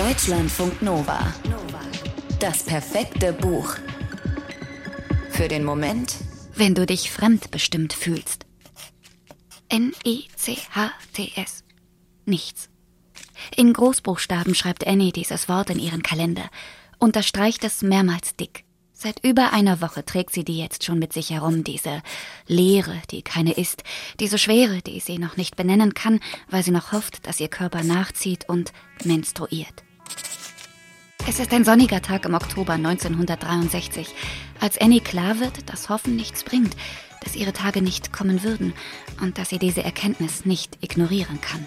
Deutschlandfunk Nova. Das perfekte Buch. Für den Moment, wenn du dich fremdbestimmt fühlst. N-I-C-H-T-S. Nichts. In Großbuchstaben schreibt Annie dieses Wort in ihren Kalender, unterstreicht es mehrmals dick. Seit über einer Woche trägt sie die jetzt schon mit sich herum, diese Leere, die keine ist, diese Schwere, die sie noch nicht benennen kann, weil sie noch hofft, dass ihr Körper nachzieht und menstruiert. Es ist ein sonniger Tag im Oktober 1963, als Annie klar wird, dass Hoffen nichts bringt, dass ihre Tage nicht kommen würden und dass sie diese Erkenntnis nicht ignorieren kann.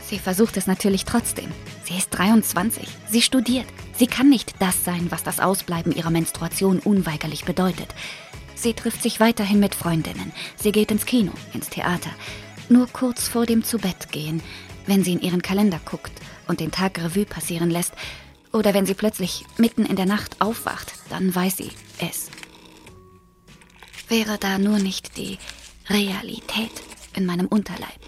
Sie versucht es natürlich trotzdem. Sie ist 23. Sie studiert. Sie kann nicht das sein, was das Ausbleiben ihrer Menstruation unweigerlich bedeutet. Sie trifft sich weiterhin mit Freundinnen. Sie geht ins Kino, ins Theater. Nur kurz vor dem Zubettgehen, wenn sie in ihren Kalender guckt und den Tag Revue passieren lässt, oder wenn sie plötzlich mitten in der Nacht aufwacht, dann weiß sie es. Wäre da nur nicht die Realität in meinem Unterleib.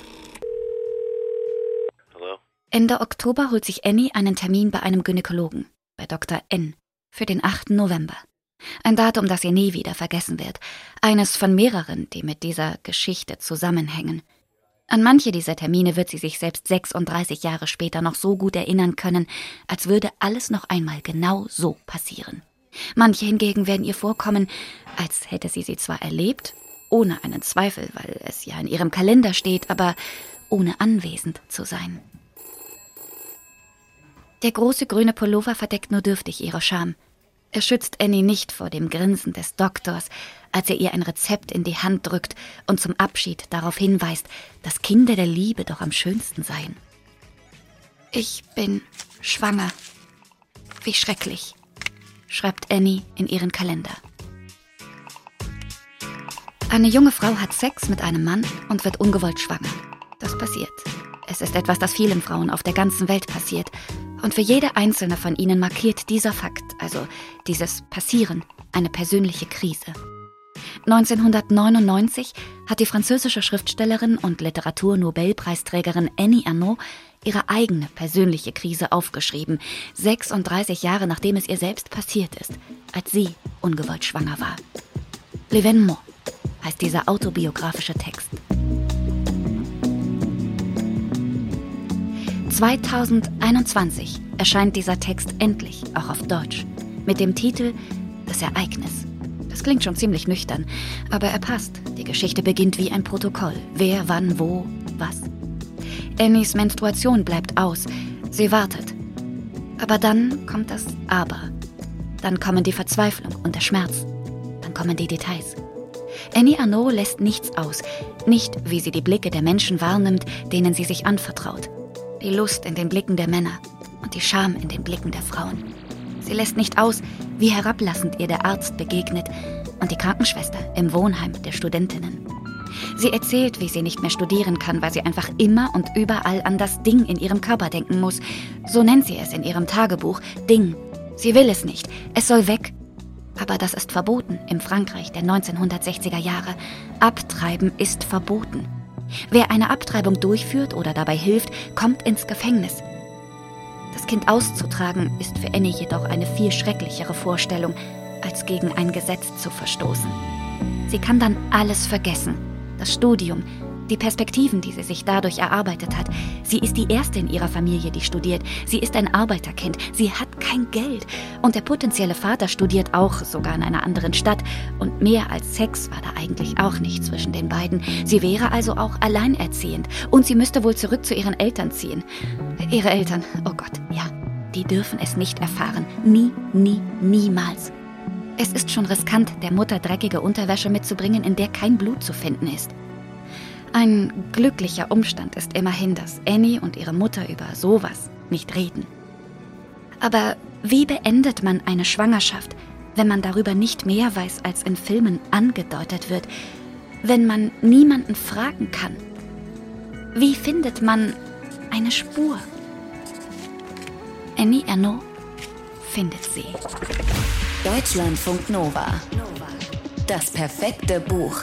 Ende Oktober holt sich Annie einen Termin bei einem Gynäkologen, bei Dr. N, für den 8. November. Ein Datum, das sie nie wieder vergessen wird. Eines von mehreren, die mit dieser Geschichte zusammenhängen. An manche dieser Termine wird sie sich selbst 36 Jahre später noch so gut erinnern können, als würde alles noch einmal genau so passieren. Manche hingegen werden ihr vorkommen, als hätte sie sie zwar erlebt, ohne einen Zweifel, weil es ja in ihrem Kalender steht, aber ohne anwesend zu sein. Der große grüne Pullover verdeckt nur dürftig ihre Scham. Er schützt Annie nicht vor dem Grinsen des Doktors, als er ihr ein Rezept in die Hand drückt und zum Abschied darauf hinweist, dass Kinder der Liebe doch am schönsten seien. Ich bin schwanger. Wie schrecklich, schreibt Annie in ihren Kalender. Eine junge Frau hat Sex mit einem Mann und wird ungewollt schwanger. Das passiert. Es ist etwas, das vielen Frauen auf der ganzen Welt passiert. Und für jede einzelne von ihnen markiert dieser Fakt, also dieses Passieren, eine persönliche Krise. 1999 hat die französische Schriftstellerin und Literaturnobelpreisträgerin Annie Arnaud ihre eigene persönliche Krise aufgeschrieben, 36 Jahre nachdem es ihr selbst passiert ist, als sie ungewollt schwanger war. L'événement heißt dieser autobiografische Text. 2021 erscheint dieser Text endlich auch auf Deutsch mit dem Titel Das Ereignis. Das klingt schon ziemlich nüchtern, aber er passt. Die Geschichte beginnt wie ein Protokoll. Wer, wann, wo, was. Annies Menstruation bleibt aus. Sie wartet. Aber dann kommt das Aber. Dann kommen die Verzweiflung und der Schmerz. Dann kommen die Details. Annie Arnaud lässt nichts aus. Nicht, wie sie die Blicke der Menschen wahrnimmt, denen sie sich anvertraut die Lust in den Blicken der Männer und die Scham in den Blicken der Frauen. Sie lässt nicht aus, wie herablassend ihr der Arzt begegnet und die Krankenschwester im Wohnheim der Studentinnen. Sie erzählt, wie sie nicht mehr studieren kann, weil sie einfach immer und überall an das Ding in ihrem Körper denken muss. So nennt sie es in ihrem Tagebuch, Ding. Sie will es nicht, es soll weg. Aber das ist verboten im Frankreich der 1960er Jahre. Abtreiben ist verboten. Wer eine Abtreibung durchführt oder dabei hilft, kommt ins Gefängnis. Das Kind auszutragen ist für Annie jedoch eine viel schrecklichere Vorstellung, als gegen ein Gesetz zu verstoßen. Sie kann dann alles vergessen. Das Studium, die Perspektiven, die sie sich dadurch erarbeitet hat. Sie ist die erste in ihrer Familie, die studiert. Sie ist ein Arbeiterkind. Sie hat kein Geld. Und der potenzielle Vater studiert auch, sogar in einer anderen Stadt. Und mehr als Sex war da eigentlich auch nicht zwischen den beiden. Sie wäre also auch alleinerziehend. Und sie müsste wohl zurück zu ihren Eltern ziehen. Ihre Eltern, oh Gott, ja, die dürfen es nicht erfahren. Nie, nie, niemals. Es ist schon riskant, der Mutter dreckige Unterwäsche mitzubringen, in der kein Blut zu finden ist. Ein glücklicher Umstand ist immerhin, dass Annie und ihre Mutter über sowas nicht reden. Aber wie beendet man eine Schwangerschaft, wenn man darüber nicht mehr weiß, als in Filmen angedeutet wird, wenn man niemanden fragen kann? Wie findet man eine Spur? Annie Ernaux findet sie. Deutschlandfunk Nova. Das perfekte Buch.